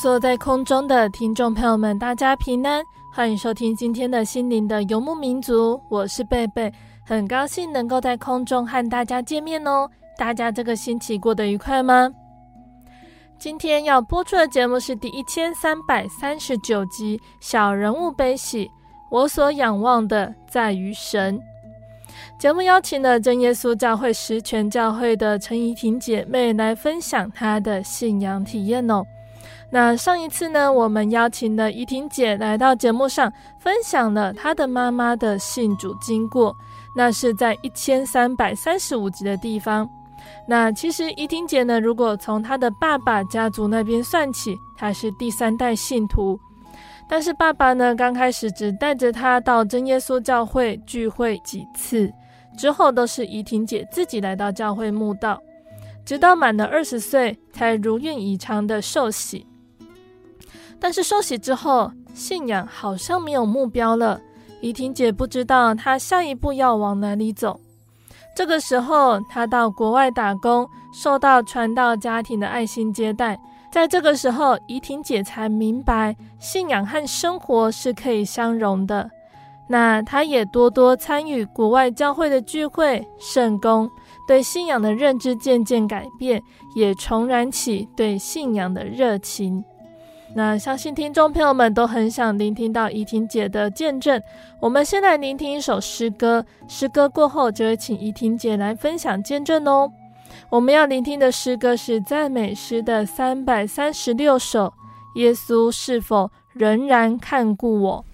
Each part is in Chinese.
坐在空中的听众朋友们，大家平安，欢迎收听今天的心灵的游牧民族。我是贝贝，很高兴能够在空中和大家见面哦。大家这个星期过得愉快吗？今天要播出的节目是第一千三百三十九集《小人物悲喜》，我所仰望的在于神。节目邀请了真耶稣教会十全教会的陈怡婷姐妹来分享她的信仰体验哦。那上一次呢，我们邀请了怡婷姐来到节目上，分享了她的妈妈的信主经过，那是在一千三百三十五集的地方。那其实怡婷姐呢，如果从她的爸爸家族那边算起，她是第三代信徒，但是爸爸呢，刚开始只带着她到真耶稣教会聚会几次。之后都是怡婷姐自己来到教会慕道，直到满了二十岁才如愿以偿的受洗。但是受洗之后，信仰好像没有目标了。怡婷姐不知道她下一步要往哪里走。这个时候，她到国外打工，受到传道家庭的爱心接待。在这个时候，怡婷姐才明白信仰和生活是可以相融的。那他也多多参与国外教会的聚会、圣工，对信仰的认知渐渐改变，也重燃起对信仰的热情。那相信听众朋友们都很想聆听到怡婷姐的见证。我们先来聆听一首诗歌，诗歌过后就会请怡婷姐来分享见证哦。我们要聆听的诗歌是赞美诗的三百三十六首，耶稣是否仍然看顾我？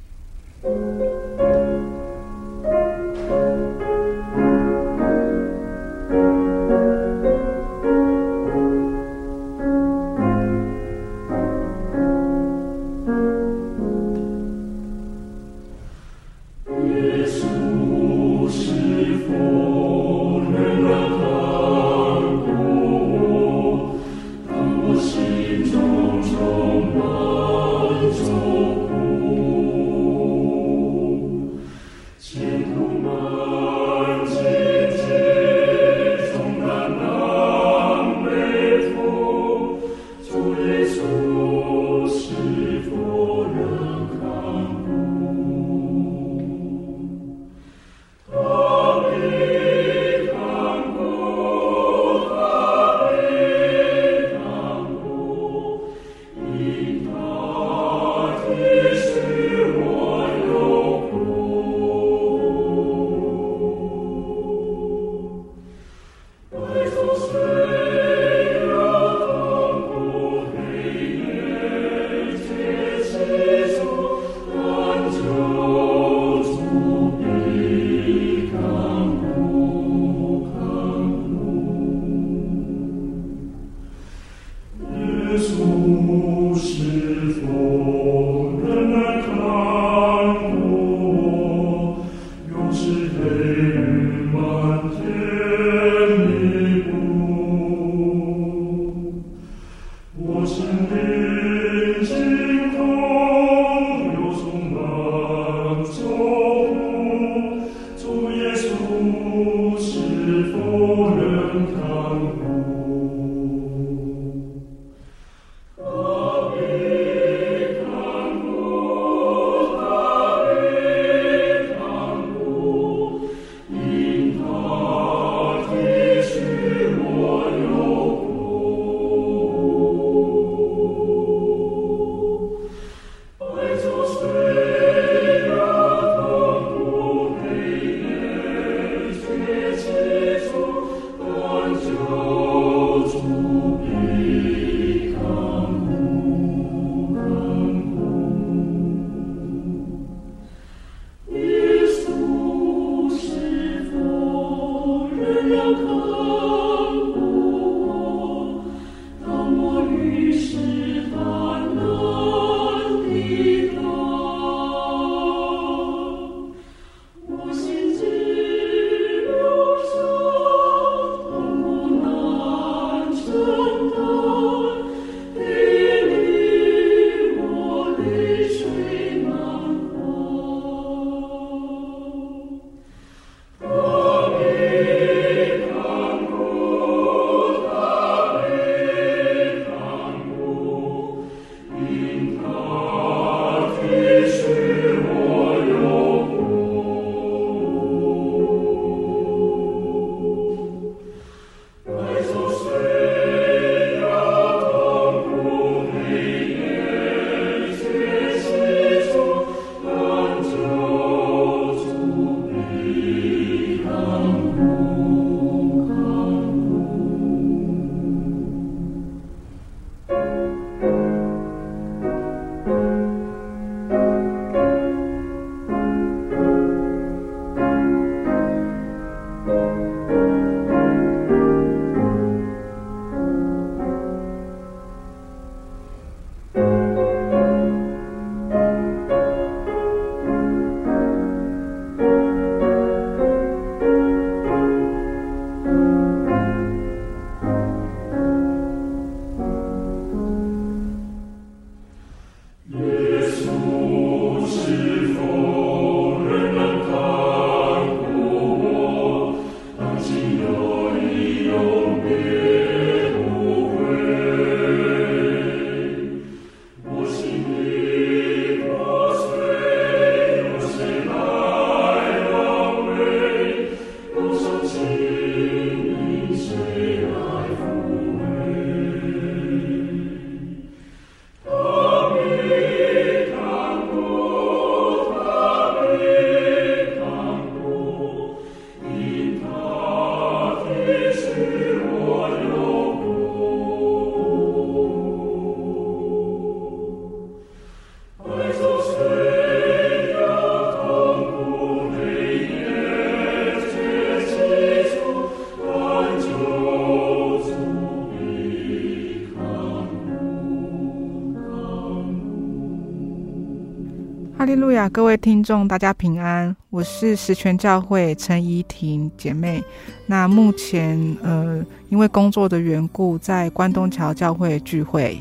各位听众，大家平安，我是十全教会陈怡婷姐妹。那目前呃，因为工作的缘故，在关东桥教会聚会。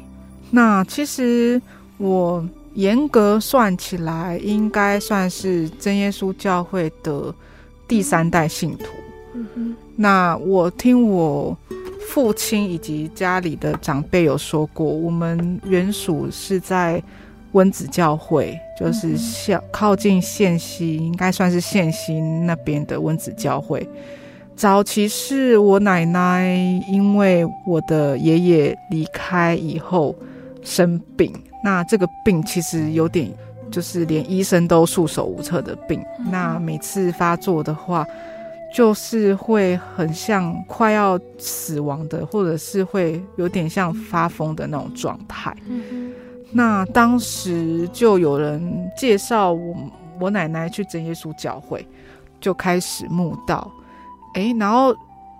那其实我严格算起来，应该算是真耶稣教会的第三代信徒。嗯哼。那我听我父亲以及家里的长辈有说过，我们原属是在。温子教会就是靠靠近县西，应该算是县西那边的温子教会。早期是我奶奶，因为我的爷爷离开以后生病，那这个病其实有点，就是连医生都束手无策的病。那每次发作的话，就是会很像快要死亡的，或者是会有点像发疯的那种状态。那当时就有人介绍我我奶奶去真耶稣教会，就开始慕道。诶，然后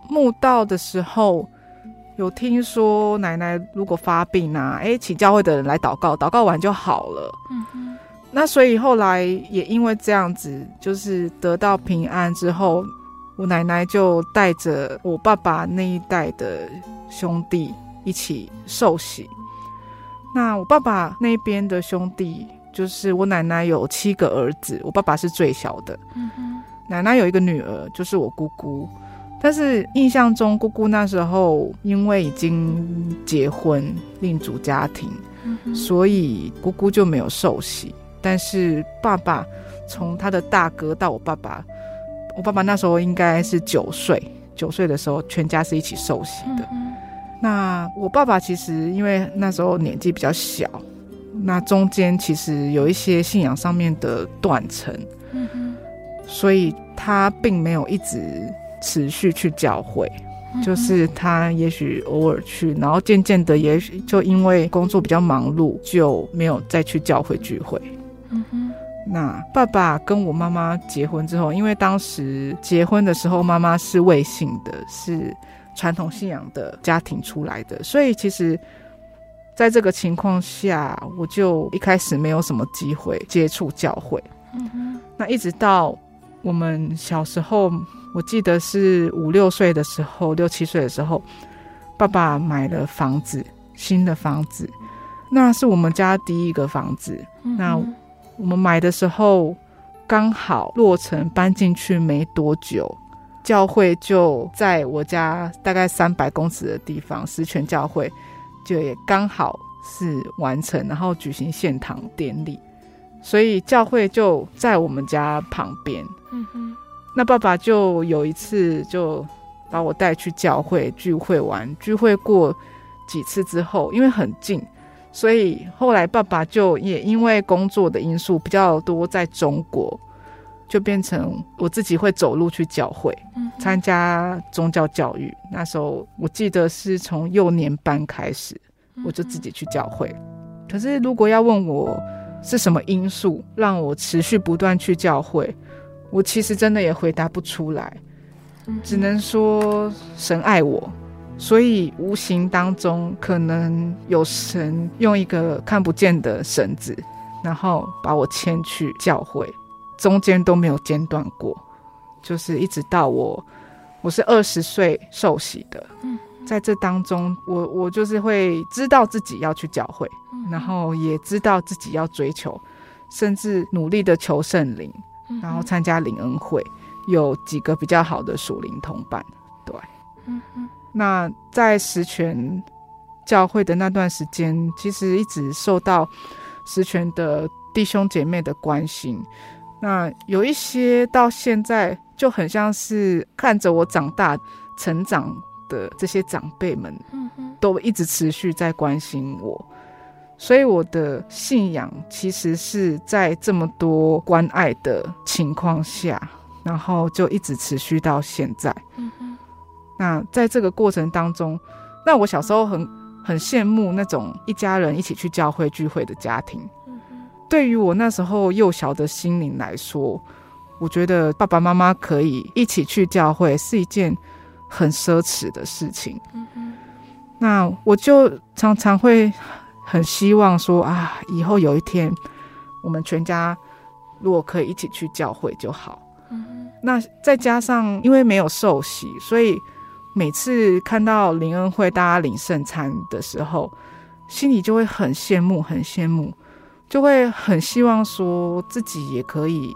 慕道的时候，有听说奶奶如果发病啊，诶，请教会的人来祷告，祷告完就好了。嗯哼。那所以后来也因为这样子，就是得到平安之后，我奶奶就带着我爸爸那一代的兄弟一起受洗。那我爸爸那边的兄弟，就是我奶奶有七个儿子，我爸爸是最小的。奶奶有一个女儿，就是我姑姑。但是印象中，姑姑那时候因为已经结婚另组家庭，嗯，所以姑姑就没有受洗。但是爸爸从他的大哥到我爸爸，我爸爸那时候应该是九岁，九岁的时候全家是一起受洗的。嗯，那我爸爸其实因为那时候年纪比较小，那中间其实有一些信仰上面的断层，嗯，所以他并没有一直持续去教会，就是他也许偶尔去，然后渐渐的，也许就因为工作比较忙碌，就没有再去教会聚会。嗯哼。那爸爸跟我妈妈结婚之后，因为当时结婚的时候妈妈是未信的，是传统信仰的家庭出来的，所以其实在这个情况下，我就一开始没有什么机会接触教会。嗯哼。那一直到我们小时候。我记得是五六岁的时候，六七岁的时候，爸爸买了房子，新的房子，那是我们家第一个房子。嗯、那我们买的时候刚好落成，搬进去没多久，教会就在我家大概三百公尺的地方，十全教会就也刚好是完成，然后举行献堂典礼，所以教会就在我们家旁边。嗯哼。那爸爸就有一次就把我带去教会聚会玩，聚会过几次之后，因为很近，所以后来爸爸就也因为工作的因素比较多在中国，就变成我自己会走路去教会，参加宗教教育。那时候我记得是从幼年班开始，我就自己去教会。可是如果要问我是什么因素让我持续不断去教会？我其实真的也回答不出来，只能说神爱我，所以无形当中可能有神用一个看不见的绳子，然后把我牵去教会，中间都没有间断过，就是一直到我我是二十岁受洗的，在这当中，我我就是会知道自己要去教会，然后也知道自己要追求，甚至努力的求圣灵。然后参加灵恩会，有几个比较好的属灵同伴，对，嗯嗯。那在十全教会的那段时间，其实一直受到十全的弟兄姐妹的关心。那有一些到现在就很像是看着我长大成长的这些长辈们，都一直持续在关心我。所以我的信仰其实是在这么多关爱的情况下，然后就一直持续到现在。那在这个过程当中，那我小时候很很羡慕那种一家人一起去教会聚会的家庭。对于我那时候幼小的心灵来说，我觉得爸爸妈妈可以一起去教会是一件很奢侈的事情。那我就常常会。很希望说啊，以后有一天，我们全家如果可以一起去教会就好。嗯，那再加上因为没有受洗，所以每次看到灵恩会大家领圣餐的时候，心里就会很羡慕，很羡慕，就会很希望说自己也可以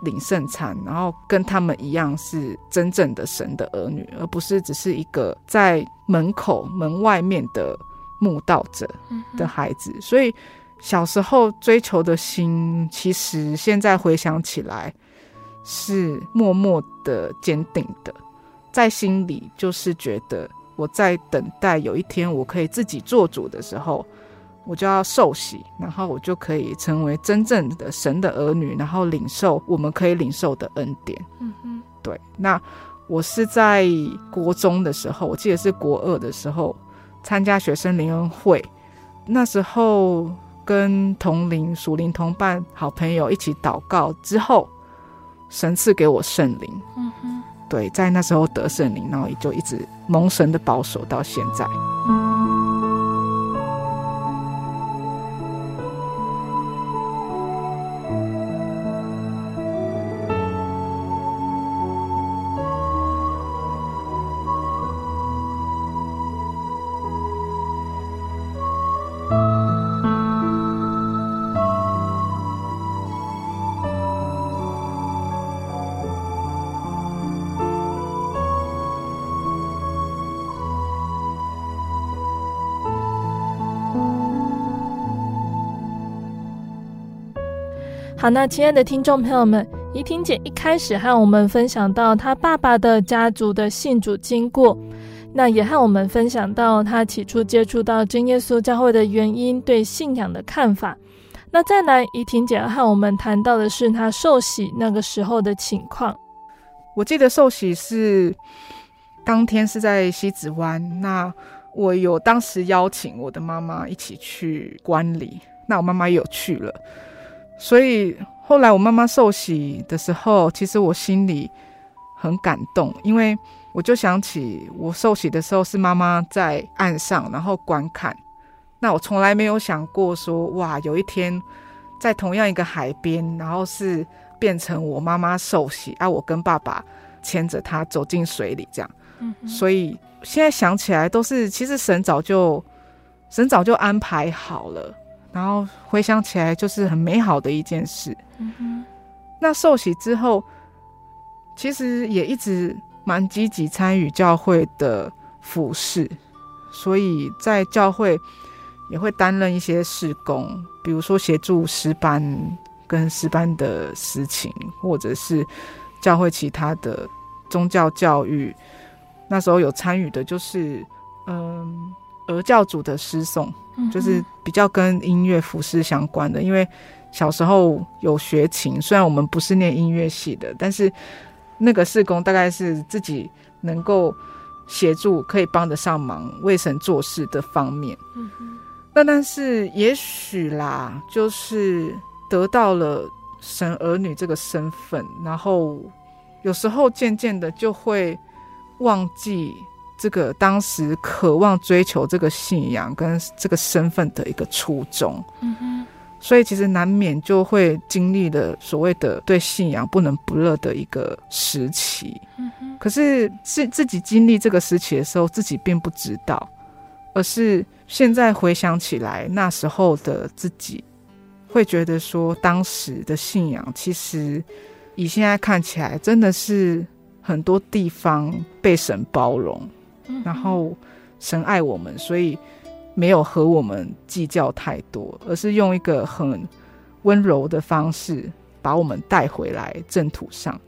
领圣餐，然后跟他们一样是真正的神的儿女，而不是只是一个在门口门外面的。慕道者的孩子，所以小时候追求的心，其实现在回想起来是默默的、坚定的，在心里就是觉得我在等待有一天我可以自己做主的时候，我就要受洗，然后我就可以成为真正的神的儿女，然后领受我们可以领受的恩典。嗯哼，对。那我是在国中的时候，我记得是国二的时候。参加学生灵恩会，那时候跟同龄属灵同伴、好朋友一起祷告之后，神赐给我圣灵。嗯哼，对，在那时候得圣灵，然后也就一直蒙神的保守到现在。好，那亲爱的听众朋友们，怡婷姐一开始和我们分享到她爸爸的家族的信主经过，那也和我们分享到她起初接触到真耶稣教会的原因，对信仰的看法。那再来，怡婷姐和我们谈到的是她受洗那个时候的情况。我记得受洗是当天是在西子湾，那我有当时邀请我的妈妈一起去观礼，那我妈妈也有去了。所以后来我妈妈受洗的时候，其实我心里很感动，因为我就想起我受洗的时候是妈妈在岸上，然后观看。那我从来没有想过说，哇，有一天在同样一个海边，然后是变成我妈妈受洗，啊，我跟爸爸牵着她走进水里这样。嗯，所以现在想起来都是，其实神早就神早就安排好了。然后回想起来，就是很美好的一件事。嗯。那受洗之后，其实也一直蛮积极参与教会的服事，所以在教会也会担任一些事工，比如说协助诗班跟诗班的事情，或者是教会其他的宗教教育。那时候有参与的，就是嗯。儿教组的诗颂，就是比较跟音乐服饰相关的。因为小时候有学琴，虽然我们不是念音乐系的，但是那个事工大概是自己能够协助，可以帮得上忙，为神做事的方面。嗯。那但是也许啦，就是得到了神儿女这个身份，然后有时候渐渐的就会忘记。这个当时渴望追求这个信仰跟这个身份的一个初衷，嗯，所以其实难免就会经历了所谓的对信仰不能不热的一个时期，嗯。可是是自己经历这个时期的时候，自己并不知道，而是现在回想起来，那时候的自己会觉得说，当时的信仰其实以现在看起来，真的是很多地方被神包容。然后神爱我们，所以没有和我们计较太多，而是用一个很温柔的方式把我们带回来正途上。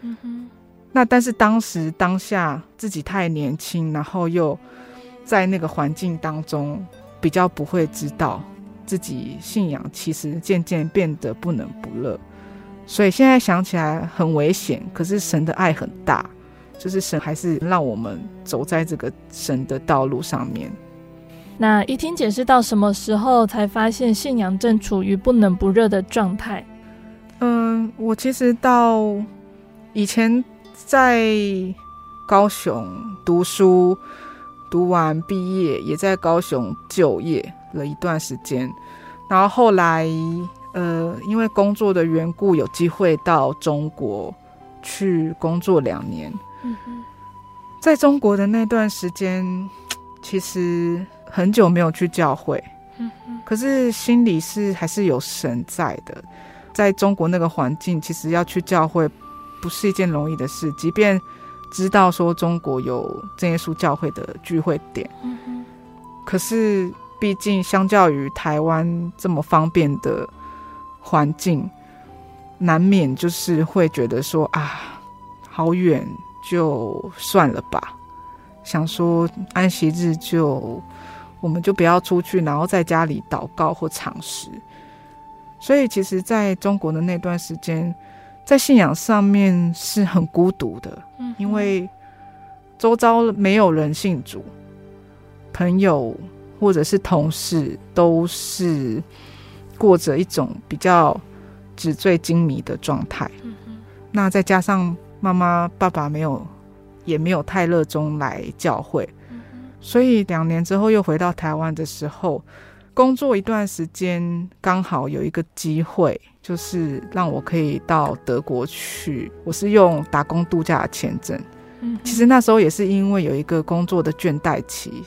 嗯哼。那但是当时当下自己太年轻，然后又在那个环境当中，比较不会知道自己信仰其实渐渐变得不冷不热，所以现在想起来很危险。可是神的爱很大。就是神还是让我们走在这个神的道路上面。那一听解释到什么时候才发现信仰正处于不冷不热的状态？嗯，我其实到以前在高雄读书，读完毕业也在高雄就业了一段时间，然后后来呃因为工作的缘故，有机会到中国去工作两年。在中国的那段时间，其实很久没有去教会，可是心里是还是有神在的。在中国那个环境，其实要去教会不是一件容易的事，即便知道说中国有真耶稣教会的聚会点，可是毕竟相较于台湾这么方便的环境，难免就是会觉得说啊，好远。就算了吧，想说安息日就我们就不要出去，然后在家里祷告或尝试。所以其实在中国的那段时间，在信仰上面是很孤独的，嗯，因为周遭没有人信主，朋友或者是同事都是过着一种比较纸醉金迷的状态。嗯，那再加上。妈妈、爸爸没有，也没有太热衷来教会，所以两年之后又回到台湾的时候，工作一段时间，刚好有一个机会，就是让我可以到德国去。我是用打工度假的签证，其实那时候也是因为有一个工作的倦怠期，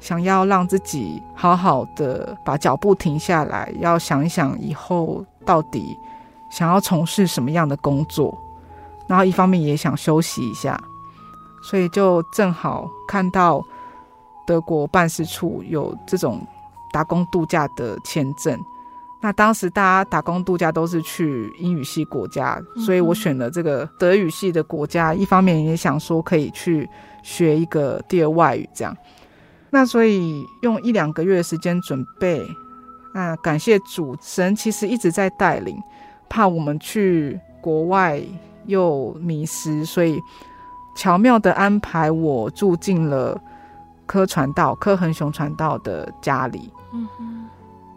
想要让自己好好的把脚步停下来，要想一想以后到底想要从事什么样的工作。然后一方面也想休息一下，所以就正好看到德国办事处有这种打工度假的签证，那当时大家打工度假都是去英语系国家，所以我选了这个德语系的国家。一方面也想说可以去学一个第二外语，这样。那所以用一两个月的时间准备。那感谢主神，其实一直在带领，怕我们去国外又迷失，所以巧妙的安排我住进了柯传道、柯恒雄传道的家里。嗯哼。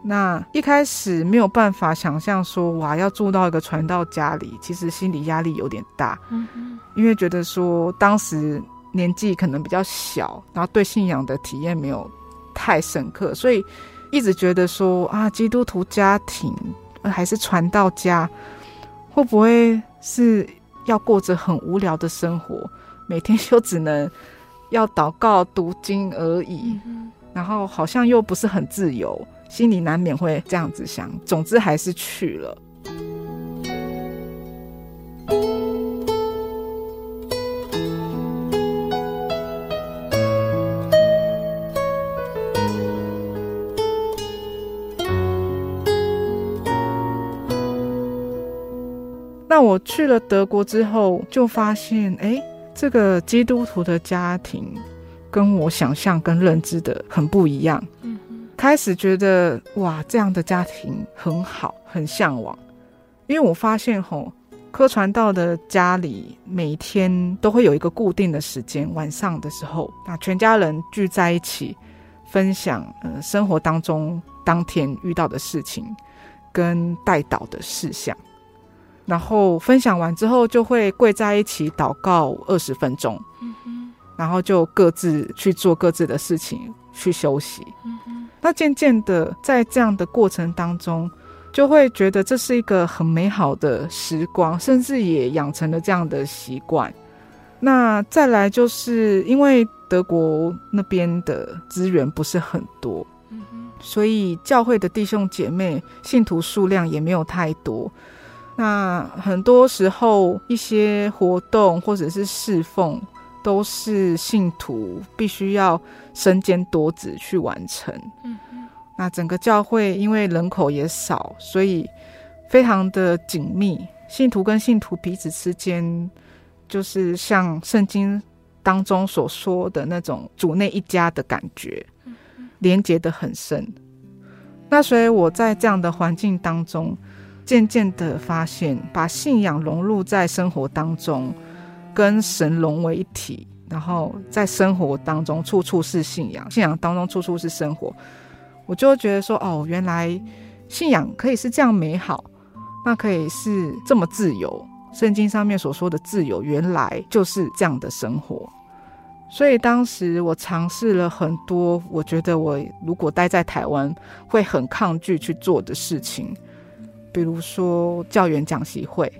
那一开始没有办法想象说哇，要住到一个传道家里，其实心理压力有点大。嗯，因为觉得说当时年纪可能比较小，然后对信仰的体验没有太深刻，所以一直觉得说啊，基督徒家庭还是传道家，会不会是要过着很无聊的生活，每天就只能要祷告读经而已，嗯，然后好像又不是很自由。心里难免会这样子想，总之还是去了。那我去了德国之后，就发现，哎，这个基督徒的家庭跟我想象跟认知的很不一样。嗯开始觉得哇，这样的家庭很好，很向往。因为我发现吼，柯传道的家里每天都会有一个固定的时间，晚上的时候，那全家人聚在一起，分享呃生活当中当天遇到的事情跟带导的事项，然后分享完之后就会跪在一起祷告二十分钟，嗯，然后就各自去做各自的事情，去休息，嗯。那渐渐的，在这样的过程当中，就会觉得这是一个很美好的时光，甚至也养成了这样的习惯。那再来就是因为德国那边的资源不是很多，所以教会的弟兄姐妹信徒数量也没有太多。那很多时候一些活动或者是侍奉，都是信徒必须要身兼多职去完成。嗯，那整个教会因为人口也少，所以非常的紧密。信徒跟信徒彼此之间，就是像圣经当中所说的那种主内一家的感觉，连结的很深。那所以我在这样的环境当中，渐渐的发现，把信仰融入在生活当中。跟神融为一体，然后在生活当中处处是信仰，信仰当中处处是生活，我就觉得说，哦，原来信仰可以是这样美好，那可以是这么自由。圣经上面所说的自由，原来就是这样的生活。所以当时我尝试了很多，我觉得我如果待在台湾会很抗拒去做的事情，比如说教员讲习会。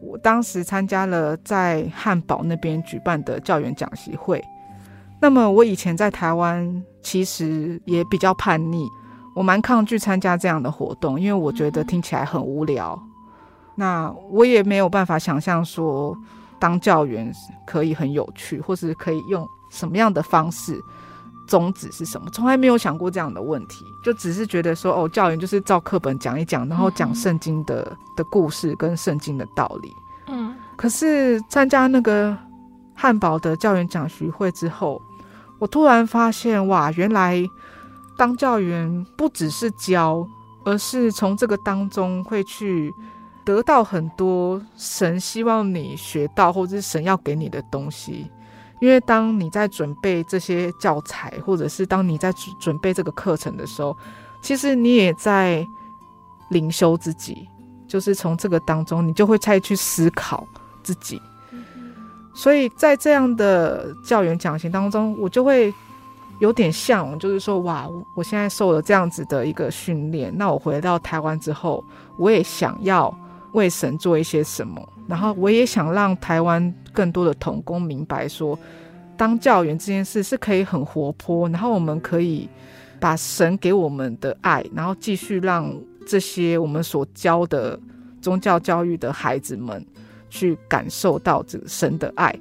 我当时参加了在汉堡那边举办的教员讲习会。那么我以前在台湾其实也比较叛逆，我蛮抗拒参加这样的活动，因为我觉得听起来很无聊。那我也没有办法想象说当教员可以很有趣，或是可以用什么样的方式。宗旨是什么？从来没有想过这样的问题，就只是觉得说，哦，教员就是照课本讲一讲，然后讲圣经的、嗯、的故事跟圣经的道理。嗯，可是参加那个汉堡的教员讲习会之后，我突然发现，哇，原来当教员不只是教，而是从这个当中会去得到很多神希望你学到，或者是神要给你的东西。因为当你在准备这些教材，或者是当你在准备这个课程的时候，其实你也在灵修自己，就是从这个当中，你就会再去思考自己。所以在这样的教员讲习当中，我就会有点向往，就是说，哇，我现在受了这样子的一个训练，那我回到台湾之后，我也想要为神做一些什么。然后我也想让台湾更多的童工明白说，当教员这件事是可以很活泼，然后我们可以把神给我们的爱，然后继续让这些我们所教的宗教教育的孩子们去感受到这个神的爱，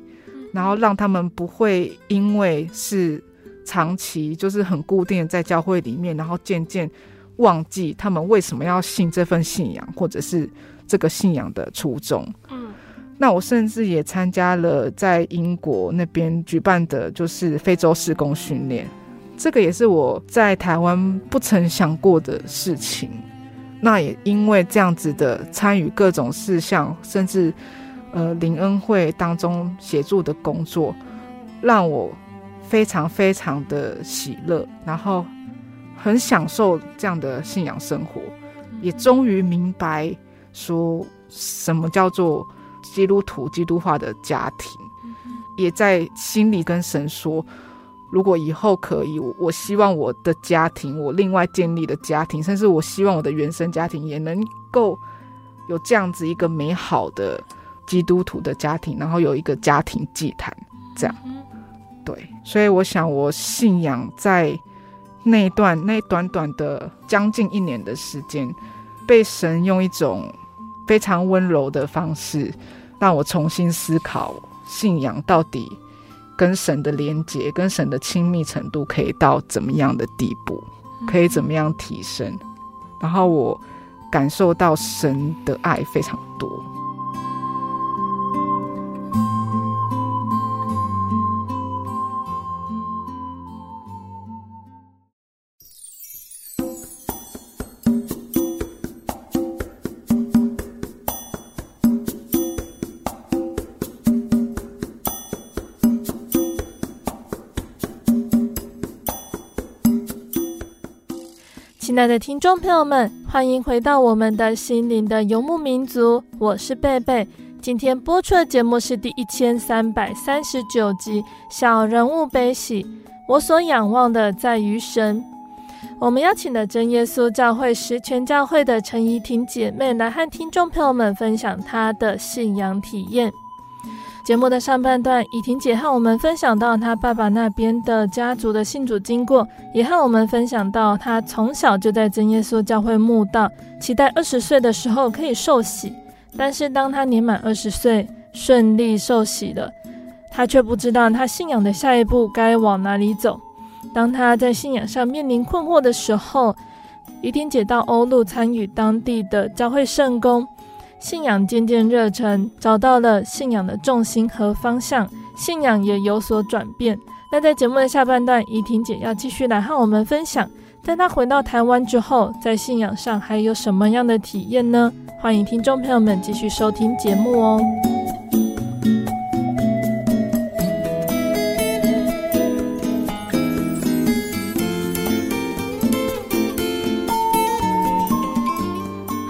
然后让他们不会因为是长期就是很固定的在教会里面，然后渐渐忘记他们为什么要信这份信仰，或者是这个信仰的初衷。嗯，那我甚至也参加了在英国那边举办的，就是非洲施工训练。这个也是我在台湾不曾想过的事情。那也因为这样子的参与各种事项，甚至呃林恩会当中协助的工作，让我非常非常的喜乐，然后很享受这样的信仰生活，也终于明白说什么叫做基督徒基督化的家庭，也在心里跟神说。如果以后可以，我我希望我的家庭，我另外建立的家庭，甚至我希望我的原生家庭也能够有这样子一个美好的基督徒的家庭，然后有一个家庭祭坛，这样。对，所以我想，我信仰在那一段那短短的将近一年的时间，被神用一种非常温柔的方式，让我重新思考信仰到底。跟神的连结，跟神的亲密程度可以到怎么样的地步？可以怎么样提升？然后我感受到神的爱非常多。亲爱的听众朋友们，欢迎回到我们的心灵的游牧民族，我是贝贝。今天播出的节目是第一千三百三十九集《小人物悲喜》，我所仰望的在于神。我们邀请了真耶稣教会十全教会的陈怡婷姐妹来和听众朋友们分享她的信仰体验。节目的上半段，怡婷姐和我们分享到她爸爸那边的家族的信主经过，也和我们分享到她从小就在真耶稣教会慕道，期待二十岁的时候可以受洗。但是当她年满二十岁，顺利受洗了，她却不知道她信仰的下一步该往哪里走。当她在信仰上面临困惑的时候，怡婷姐到欧陆参与当地的教会圣工。信仰渐渐热忱，找到了信仰的重心和方向，信仰也有所转变。那在节目的下半段，怡婷姐要继续来和我们分享，在她回到台湾之后，在信仰上还有什么样的体验呢？欢迎听众朋友们继续收听节目哦。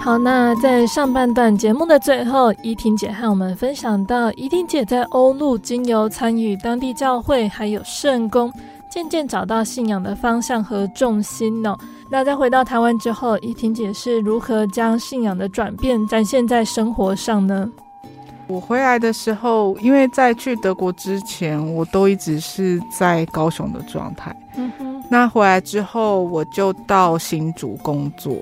好，那在上半段节目的最后，怡婷姐和我们分享到，怡婷姐在欧陆经由参与当地教会还有圣工，渐渐找到信仰的方向和重心呢、哦。那在回到台湾之后，怡婷姐是如何将信仰的转变展现在生活上呢？我回来的时候，因为在去德国之前，我都一直是在高雄的状态。嗯哼。那回来之后，我就到新竹工作。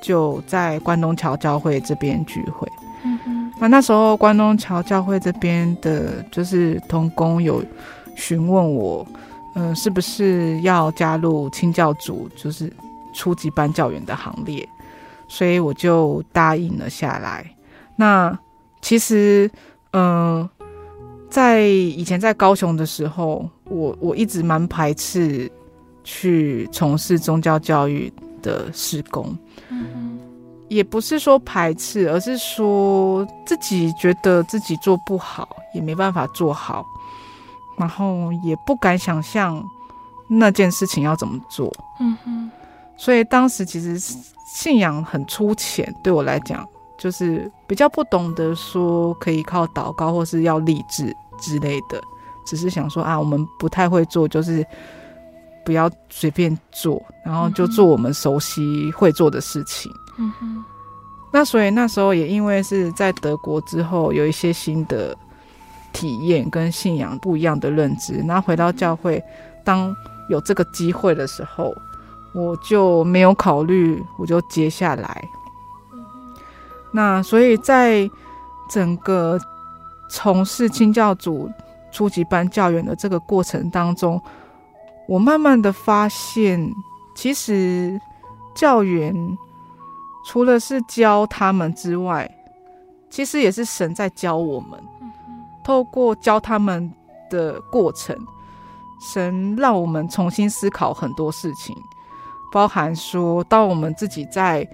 就在关东桥教会这边聚会，嗯哼，那那时候关东桥教会这边的，就是同工有询问我，嗯、呃，是不是要加入清教组，就是初级班教员的行列，所以我就答应了下来。那其实，嗯、呃，在以前在高雄的时候，我我一直蛮排斥去从事宗教教育的施工。嗯，也不是说排斥，而是说自己觉得自己做不好，也没办法做好，然后也不敢想象那件事情要怎么做。嗯哼，所以当时其实信仰很粗浅，对我来讲，就是比较不懂得说可以靠祷告或是要励志之类的，只是想说啊，我们不太会做，就是。不要随便做，然后就做我们熟悉会做的事情。嗯哼。那所以那时候也因为是在德国之后有一些新的体验跟信仰不一样的认知，然后回到教会，当有这个机会的时候，我就没有考虑，我就接下来。那所以在整个从事清教组初级班教员的这个过程当中。我慢慢的发现，其实教员除了是教他们之外，其实也是神在教我们。透过教他们的过程，神让我们重新思考很多事情，包含说，当我们自己在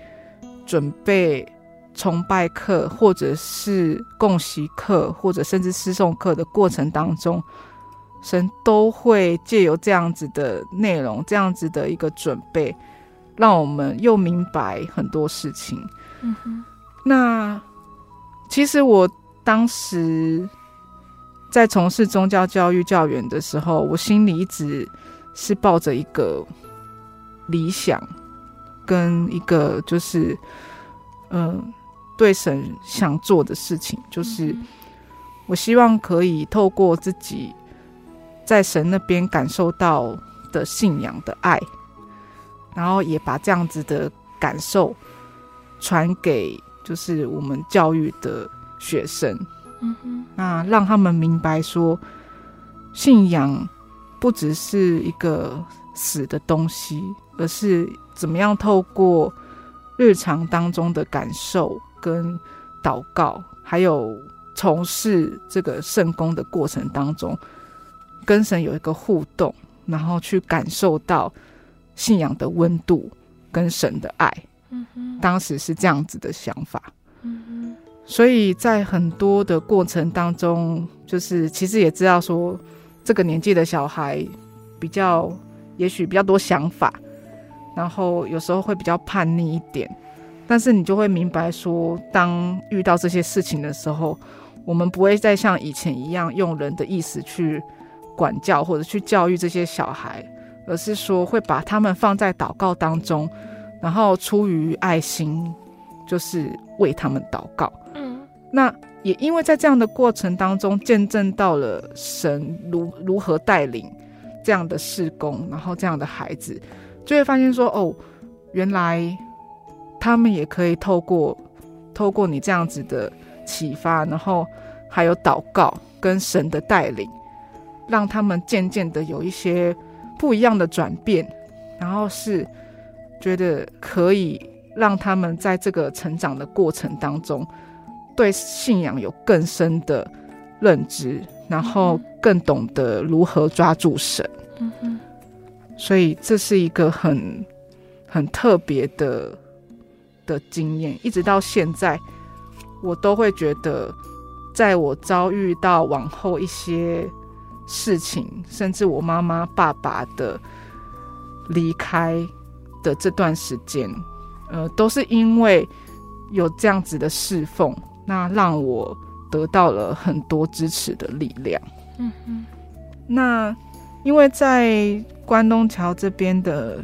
准备崇拜课，或者是共习课，或者甚至诗诵课的过程当中，神都会借由这样子的内容，这样子的一个准备，让我们又明白很多事情。嗯哼。那其实我当时在从事宗教教育教员的时候，我心里一直是抱着一个理想，跟一个就是，嗯、呃，对神想做的事情，就是我希望可以透过自己。在神那边感受到的信仰的爱，然后也把这样子的感受传给就是我们教育的学生，嗯哼，那让他们明白说，信仰不只是一个死的东西，而是怎么样透过日常当中的感受跟祷告，还有从事这个圣功的过程当中。跟神有一个互动，然后去感受到信仰的温度跟神的爱。当时是这样子的想法。所以在很多的过程当中，就是其实也知道说，这个年纪的小孩比较，也许比较多想法，然后有时候会比较叛逆一点。但是你就会明白说，当遇到这些事情的时候，我们不会再像以前一样用人的意识去。管教或者去教育这些小孩，而是说会把他们放在祷告当中，然后出于爱心，就是为他们祷告。嗯，那也因为在这样的过程当中，见证到了神如如何带领这样的事工，然后这样的孩子，就会发现说，哦，原来他们也可以透过透过你这样子的启发，然后还有祷告跟神的带领。让他们渐渐的有一些不一样的转变，然后是觉得可以让他们在这个成长的过程当中，对信仰有更深的认知，然后更懂得如何抓住神。嗯哼，所以这是一个很很特别的的经验，一直到现在，我都会觉得，在我遭遇到往后一些。事情，甚至我妈妈、爸爸的离开的这段时间，呃，都是因为有这样子的侍奉，那让我得到了很多支持的力量。嗯嗯。那因为在关东桥这边的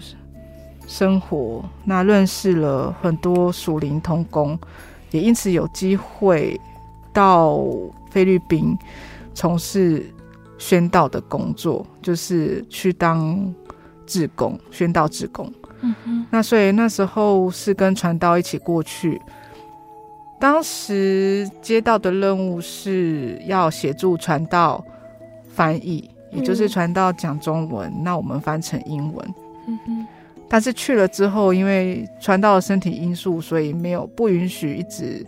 生活，那认识了很多属灵同工，也因此有机会到菲律宾从事。宣道的工作就是去当志工，宣道志工。嗯哼。那所以那时候是跟传道一起过去。当时接到的任务是要协助传道翻译，也就是传道讲中文，嗯，那我们翻成英文。嗯哼。但是去了之后，因为传道的身体因素，所以没有不允许一直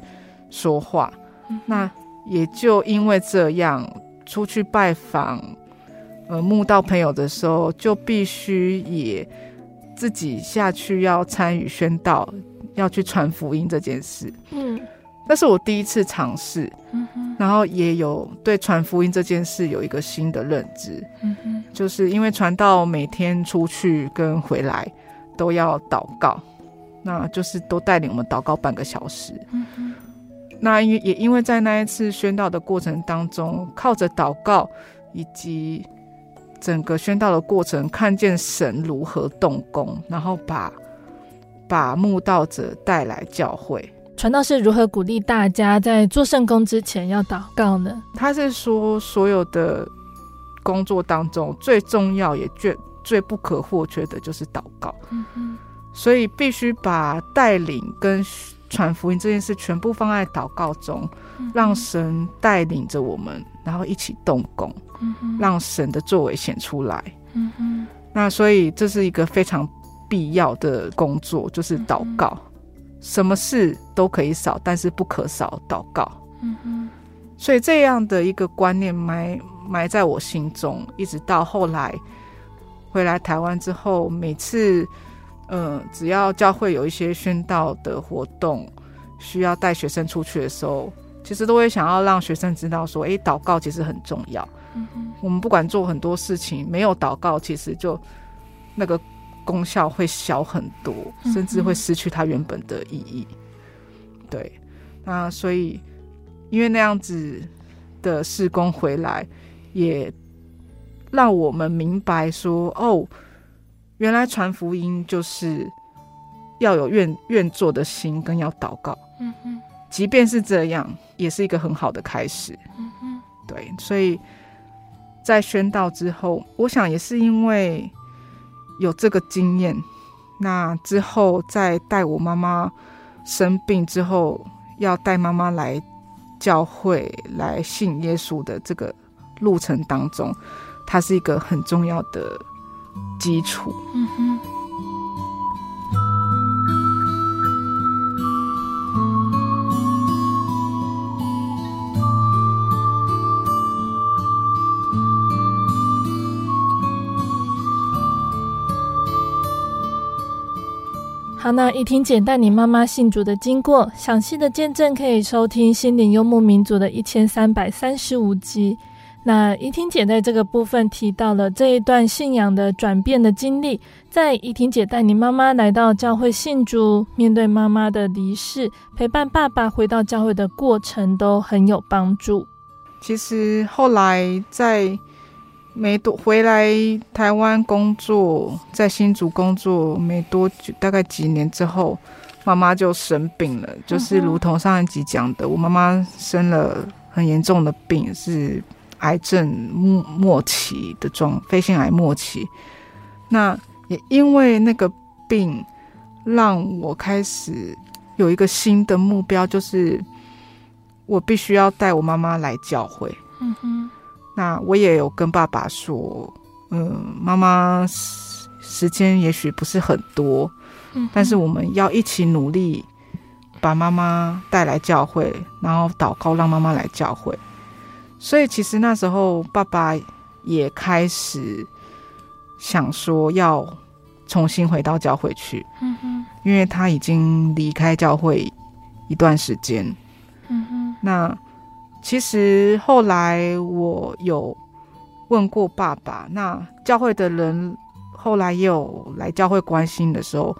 说话。嗯。那也就因为这样。出去拜访，呃，慕道朋友的时候，就必须也自己下去要参与宣道，要去传福音这件事。嗯，那是我第一次尝试，嗯，然后也有对传福音这件事有一个新的认知。嗯哼，就是因为传道每天出去跟回来都要祷告，那就是都带领我们祷告半个小时。嗯哼。那因也因为在那一次宣道的过程当中，靠着祷告以及整个宣道的过程，看见神如何动工，然后把把慕道者带来教会。传道是如何鼓励大家在做圣工之前要祷告呢？他是说，所有的工作当中最重要也最最不可或缺的就是祷告。嗯哼，所以必须把带领跟。传福音这件事全部放在祷告中，让神带领着我们，然后一起动工，让神的作为显出来。那所以这是一个非常必要的工作，就是祷告。嗯、什么事都可以少，但是不可少祷告。所以这样的一个观念埋埋在我心中，一直到后来回来台湾之后，每次嗯、呃，只要教会有一些宣道的活动，需要带学生出去的时候，其实都会想要让学生知道说，诶，祷告其实很重要。嗯，我们不管做很多事情，没有祷告，其实就那个功效会小很多，甚至会失去它原本的意义。对，那所以因为那样子的事工回来，也让我们明白说，哦，原来传福音就是要有愿愿做的心，跟要祷告。嗯哼。即便是这样，也是一个很好的开始。嗯哼，对，所以在宣道之后，我想也是因为有这个经验，那之后在带我妈妈生病之后，要带妈妈来教会来信耶稣的这个路程当中，它是一个很重要的基础。嗯哼。好，那怡婷姐带你妈妈信主的经过，详细的见证可以收听《心灵游牧民族》的一千三百三十五集。那怡婷姐在这个部分提到了这一段信仰的转变的经历，在怡婷姐带你妈妈来到教会信主，面对妈妈的离世，陪伴爸爸回到教会的过程都很有帮助。其实后来在。没多回来台湾工作，在新竹工作没多久，大概几年之后，妈妈就生病了。就是如同上一集讲的，我妈妈生了很严重的病，是癌症末末期的状，肺腺癌末期。那也因为那个病，让我开始有一个新的目标，就是我必须要带我妈妈来教会。嗯哼。那我也有跟爸爸说，嗯，妈妈时间也许不是很多，嗯，但是我们要一起努力，把妈妈带来教会，然后祷告让妈妈来教会。所以其实那时候爸爸也开始想说要重新回到教会去，嗯哼，因为他已经离开教会一段时间，嗯哼，那。其实后来我有问过爸爸，那教会的人后来也有来教会关心的时候，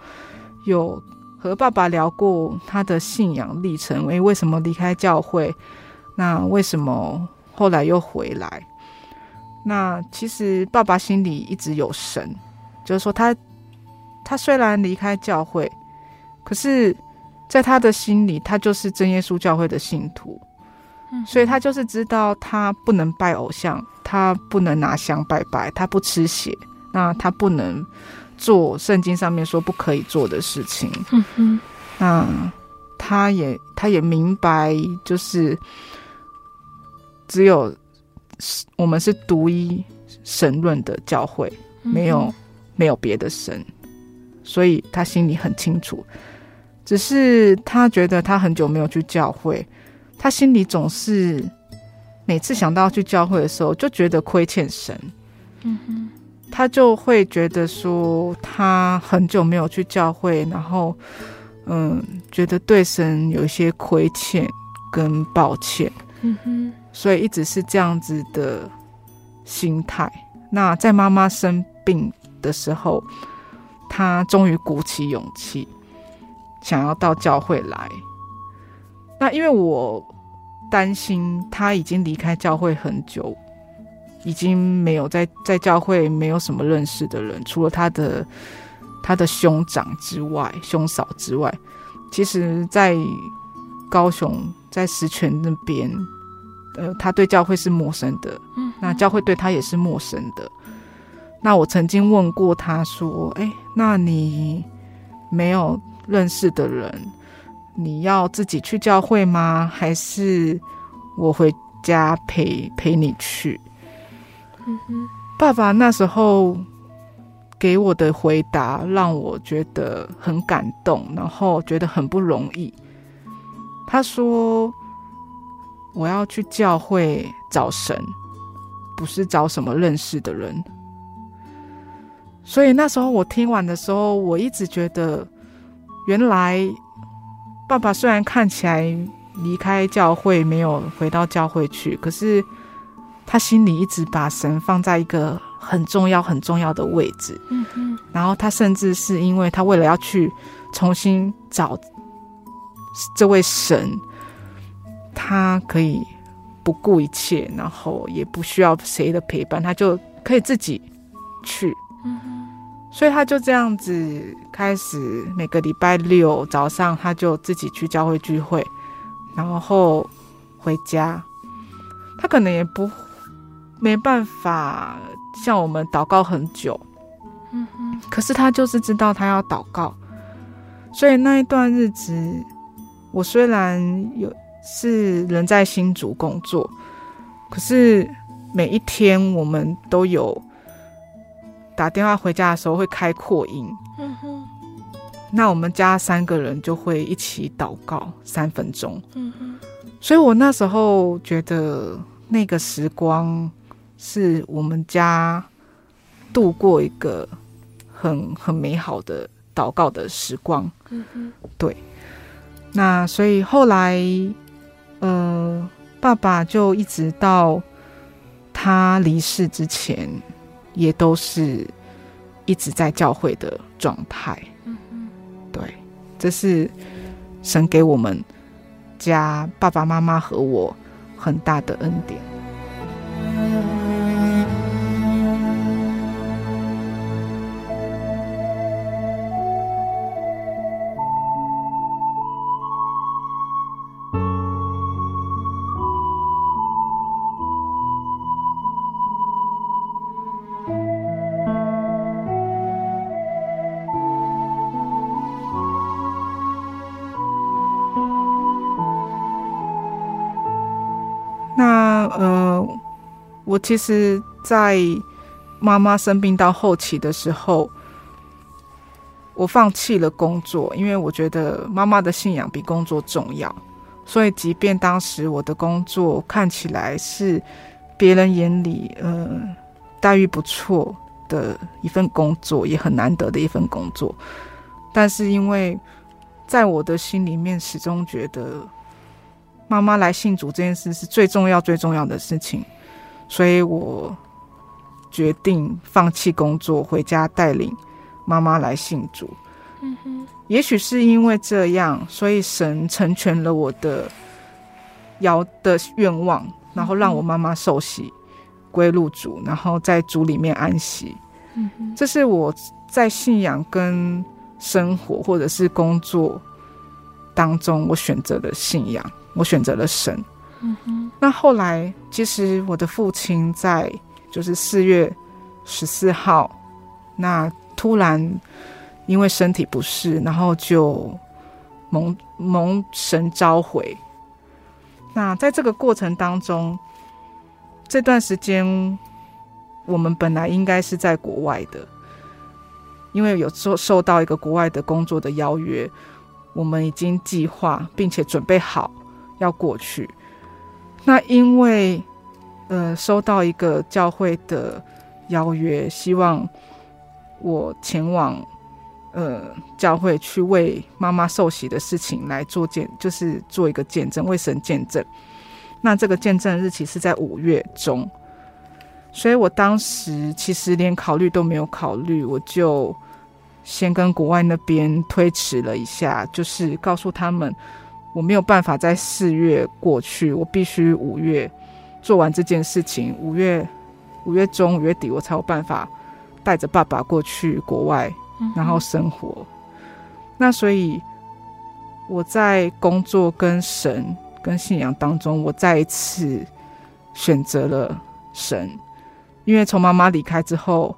有和爸爸聊过他的信仰历程，诶，为什么离开教会？那为什么后来又回来？那其实爸爸心里一直有神，就是说他他虽然离开教会，可是在他的心里，他就是真耶稣教会的信徒。所以他就是知道他不能拜偶像，他不能拿香拜拜，他不吃血，那他不能做圣经上面说不可以做的事情。嗯哼，那他也他也明白，就是只有我们是独一神论的教会，没有没有别的神，所以他心里很清楚。只是他觉得他很久没有去教会。他心里总是每次想到去教会的时候，就觉得亏欠神。嗯哼，他就会觉得说，他很久没有去教会，然后嗯，觉得对神有一些亏欠跟抱歉。嗯哼，所以一直是这样子的心态。那在妈妈生病的时候，他终于鼓起勇气，想要到教会来。那因为我担心他已经离开教会很久，已经没有在在教会没有什么认识的人，除了他的他的兄长之外，兄嫂之外，其实，在高雄在石泉那边，呃，他对教会是陌生的，嗯，那教会对他也是陌生的。那我曾经问过他说：“哎，那你没有认识的人？”你要自己去教会吗？还是我回家陪陪你去？嗯哼，爸爸那时候给我的回答让我觉得很感动，然后觉得很不容易。他说：“我要去教会找神，不是找什么认识的人。”所以那时候我听完的时候，我一直觉得，原来爸爸虽然看起来离开教会没有回到教会去，可是他心里一直把神放在一个很重要、很重要的位置。嗯嗯。然后他甚至是因为他为了要去重新找这位神，他可以不顾一切，然后也不需要谁的陪伴，他就可以自己去。嗯所以他就这样子开始每个礼拜六早上，他就自己去教会聚会，然后回家。他可能也不没办法像我们祷告很久，嗯哼。可是他就是知道他要祷告，所以那一段日子，我虽然有是人在新竹工作，可是每一天我们都有。打电话回家的时候会开扩音，嗯哼，那我们家三个人就会一起祷告三分钟，嗯哼，所以我那时候觉得那个时光是我们家度过一个很很美好的祷告的时光，嗯哼，对，那所以后来，呃，爸爸就一直到他离世之前。也都是一直在教会的状态，嗯，对，这是神给我们家爸爸妈妈和我很大的恩典。我其实，在妈妈生病到后期的时候，我放弃了工作，因为我觉得妈妈的信仰比工作重要。所以，即便当时我的工作看起来是别人眼里呃待遇不错的一份工作，也很难得的一份工作，但是因为在我的心里面始终觉得妈妈来信主这件事是最重要、最重要的事情。所以我决定放弃工作，回家带领妈妈来信主。嗯哼，也许是因为这样，所以神成全了我的要的愿望，然后让我妈妈受洗归入主，然后在主里面安息。嗯哼，这是我在信仰跟生活或者是工作当中，我选择了信仰，我选择了神。嗯哼，那后来其实我的父亲在就是四月十四号，那突然因为身体不适，然后就蒙蒙神召回。那在这个过程当中，这段时间我们本来应该是在国外的，因为有受受到一个国外的工作的邀约，我们已经计划并且准备好要过去。那因为，呃，收到一个教会的邀约，希望我前往，呃，教会去为妈妈受洗的事情来做见，就是做一个见证，为神见证。那这个见证日期是在五月中，所以我当时其实连考虑都没有考虑，我就先跟国外那边推迟了一下，就是告诉他们。我没有办法在四月过去，我必须五月做完这件事情。五月五月中、五月底，我才有办法带着爸爸过去国外，然后生活。嗯、那所以我在工作跟神跟信仰当中，我再一次选择了神，因为从妈妈离开之后，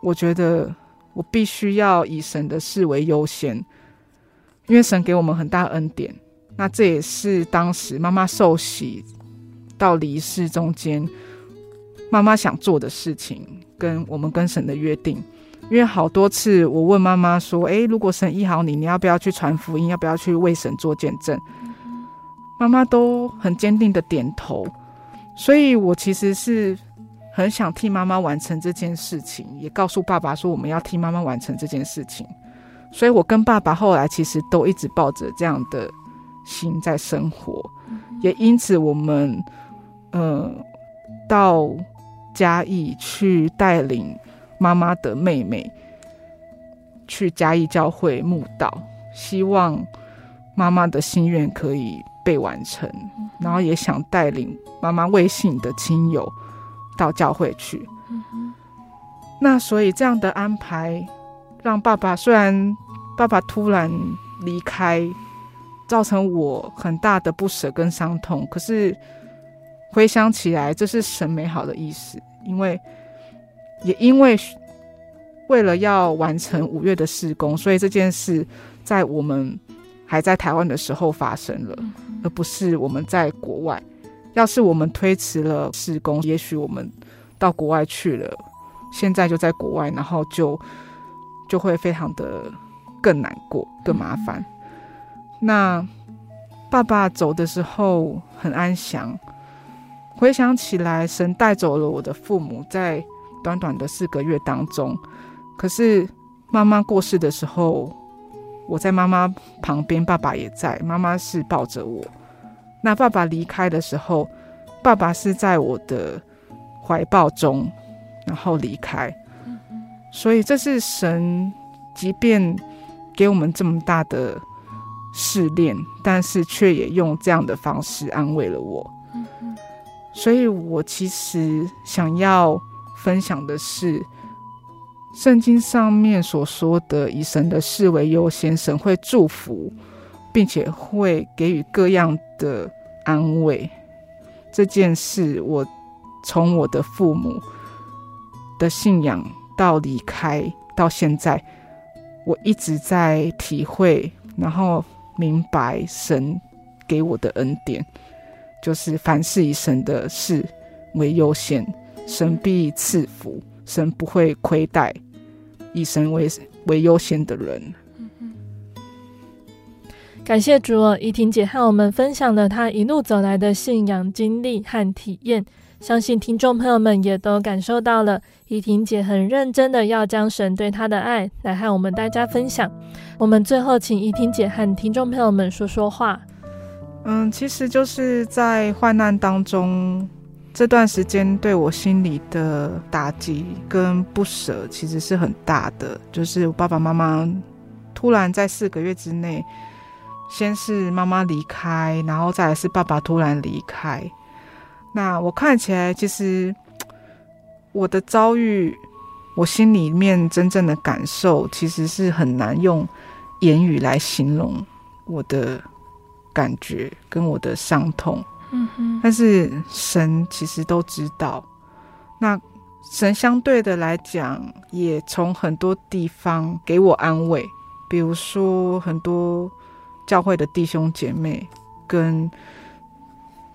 我觉得我必须要以神的事为优先，因为神给我们很大恩典。那这也是当时妈妈受洗到离世中间，妈妈想做的事情，跟我们跟神的约定。因为好多次我问妈妈说：“诶，如果神医好你，你要不要去传福音？要不要去为神做见证？”妈妈都很坚定的点头。所以我其实是很想替妈妈完成这件事情，也告诉爸爸说我们要替妈妈完成这件事情。所以我跟爸爸后来其实都一直抱着这样的心在生活，也因此我们呃到嘉义去带领。妈妈的妹妹去嘉义教会慕道，希望妈妈的心愿可以被完成，然后也想带领妈妈未信的亲友到教会去。那所以这样的安排，让爸爸虽然爸爸突然离开，造成我很大的不舍跟伤痛，可是回想起来，这是神美好的意思，因为。也因为为了要完成五月的施工，所以这件事在我们还在台湾的时候发生了，而不是我们在国外。要是我们推迟了施工，也许我们到国外去了，现在就在国外，然后就就会非常的更难过、更麻烦。那爸爸走的时候很安详，回想起来，神带走了我的父母，在。短短的四个月当中，可是妈妈过世的时候，我在妈妈旁边，爸爸也在。妈妈是抱着我，那爸爸离开的时候，爸爸是在我的怀抱中，然后离开。所以这是神，即便给我们这么大的试炼，但是却也用这样的方式安慰了我。所以我其实想要。分享的是圣经上面所说的，以神的事为优先，神会祝福，并且会给予各样的安慰。这件事，我从我的父母的信仰到离开到现在，我一直在体会，然后明白神给我的恩典，就是凡事以神的事为优先。神必赐福，神不会亏待以神为为优先的人。感谢主哦，怡婷姐和我们分享了她一路走来的信仰经历和体验，相信听众朋友们也都感受到了。怡婷姐很认真的要将神对她的爱来和我们大家分享。我们最后请怡婷姐和听众朋友们说说话。嗯，其实就是在患难当中。这段时间对我心里的打击跟不舍其实是很大的，就是我爸爸妈妈突然在四个月之内，先是妈妈离开，然后再来是爸爸突然离开。那我看起来，其实我的遭遇，我心里面真正的感受，其实是很难用言语来形容我的感觉跟我的伤痛。嗯哼，但是神其实都知道，那神相对的来讲，也从很多地方给我安慰，比如说很多教会的弟兄姐妹跟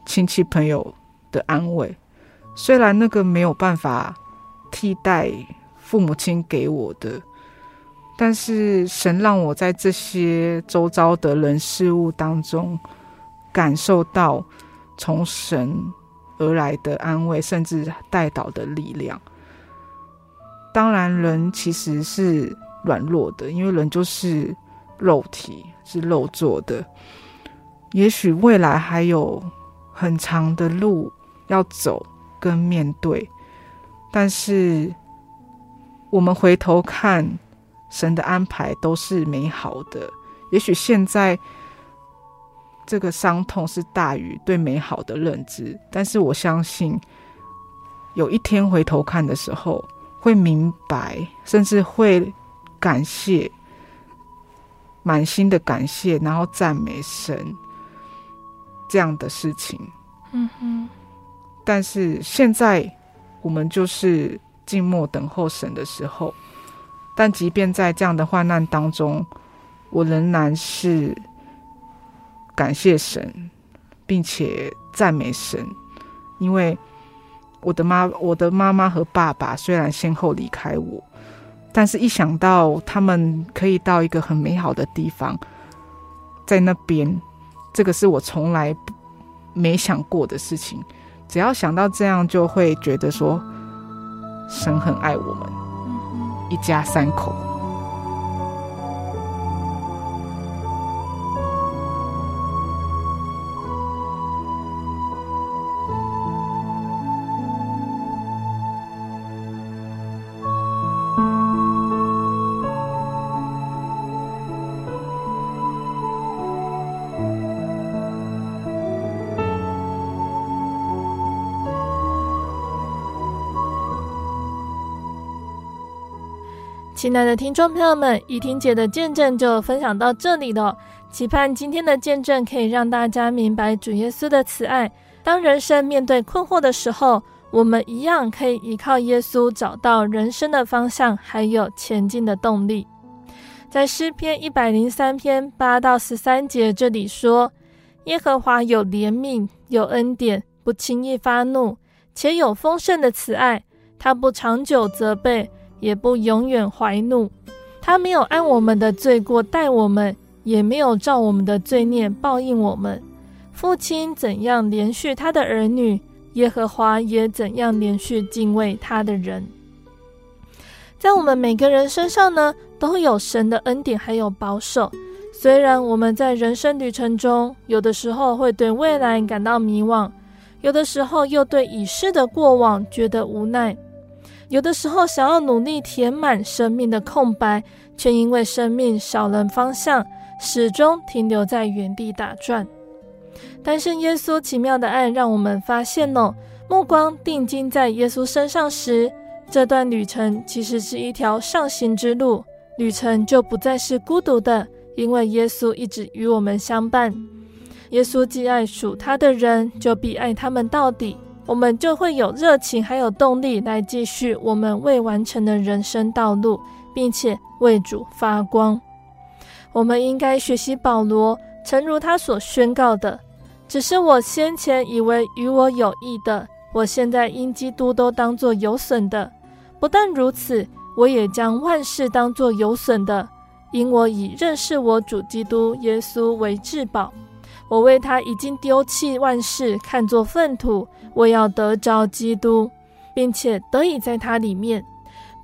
亲戚朋友的安慰，虽然那个没有办法替代父母亲给我的，但是神让我在这些周遭的人事物当中感受到。从神而来的安慰，甚至代祷的力量。当然，人其实是软弱的，因为人就是肉体，是肉做的。也许未来还有很长的路要走跟面对，但是我们回头看，神的安排都是美好的。也许现在。这个伤痛是大于对美好的认知，但是我相信，有一天回头看的时候，会明白，甚至会感谢，满心的感谢，然后赞美神这样的事情。嗯哼。但是现在我们就是静默等候神的时候，但即便在这样的患难当中，我仍然是。感谢神，并且赞美神，因为我的妈、我的妈妈和爸爸虽然先后离开我，但是一想到他们可以到一个很美好的地方，在那边，这个是我从来没想过的事情。只要想到这样，就会觉得说，神很爱我们，一家三口。亲爱的听众朋友们，怡婷姐的见证就分享到这里了。期盼今天的见证可以让大家明白主耶稣的慈爱。当人生面对困惑的时候，我们一样可以依靠耶稣，找到人生的方向，还有前进的动力。在诗篇一百零三篇八到十三节这里说：“耶和华有怜悯，有恩典，不轻易发怒，且有丰盛的慈爱，他不长久责备。”也不永远怀怒，他没有按我们的罪过待我们，也没有照我们的罪孽报应我们。父亲怎样怜恤他的儿女，耶和华也怎样怜恤敬畏他的人。在我们每个人身上呢，都有神的恩典还有保守。虽然我们在人生旅程中，有的时候会对未来感到迷惘，有的时候又对已逝的过往觉得无奈。有的时候想要努力填满生命的空白，却因为生命少了方向，始终停留在原地打转。但是耶稣奇妙的爱让我们发现哦，目光定睛在耶稣身上时，这段旅程其实是一条上行之路，旅程就不再是孤独的，因为耶稣一直与我们相伴。耶稣既爱属他的人，就必爱他们到底。我们就会有热情，还有动力来继续我们未完成的人生道路，并且为主发光。我们应该学习保罗，诚如他所宣告的：“只是我先前以为与我有益的，我现在因基督都当作有损的。不但如此，我也将万事当作有损的，因我以认识我主基督耶稣为至宝。我为他已经丢弃万事，看作粪土。”我要得着基督，并且得以在他里面，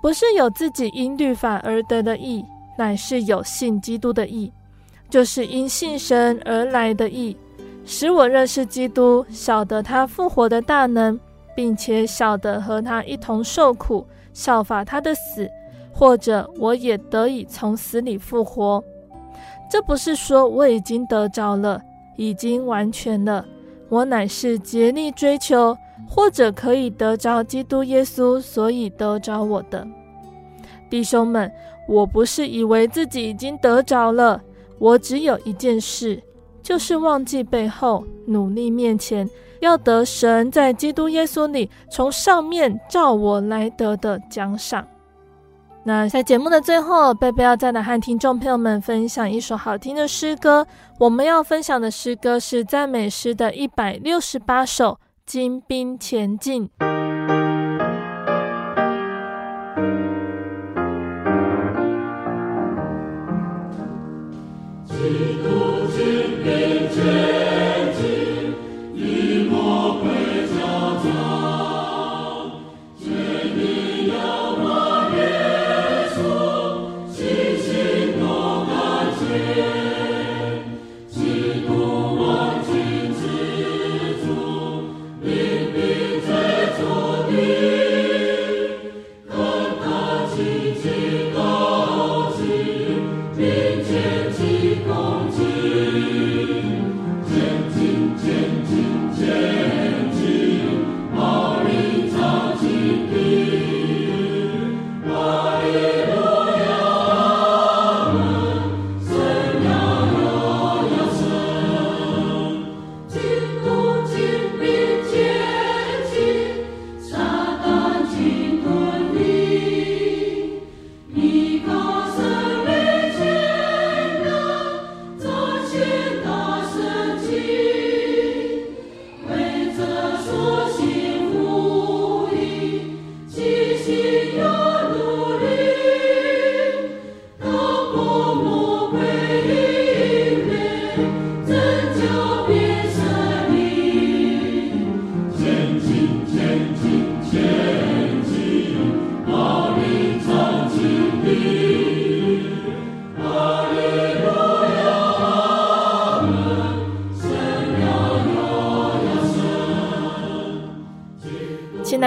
不是有自己因律法而得的义，乃是有信基督的义，就是因信神而来的义，使我认识基督，晓得他复活的大能，并且晓得和他一同受苦，效法他的死，或者我也得以从死里复活。这不是说我已经得着了，已经完全了。我乃是竭力追求，或者可以得着基督耶稣，所以得着我的弟兄们。我不是以为自己已经得着了，我只有一件事，就是忘记背后，努力面前，要得神在基督耶稣里从上面照我来得的奖赏。那在节目的最后，贝贝要再来和听众朋友们分享一首好听的诗歌。我们要分享的诗歌是赞美诗的一百六十八首《精兵前进》。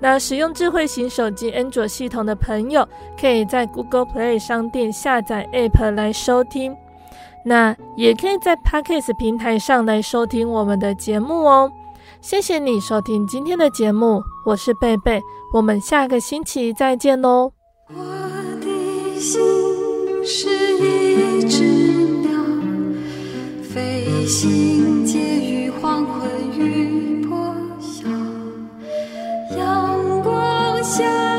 那使用智慧型手机安卓系统的朋友，可以在 Google Play 商店下载 App 来收听。那也可以在 Podcast 平台上来收听我们的节目哦。谢谢你收听今天的节目，我是贝贝，我们下个星期再见哦。我的心是一只鸟，飞行。家。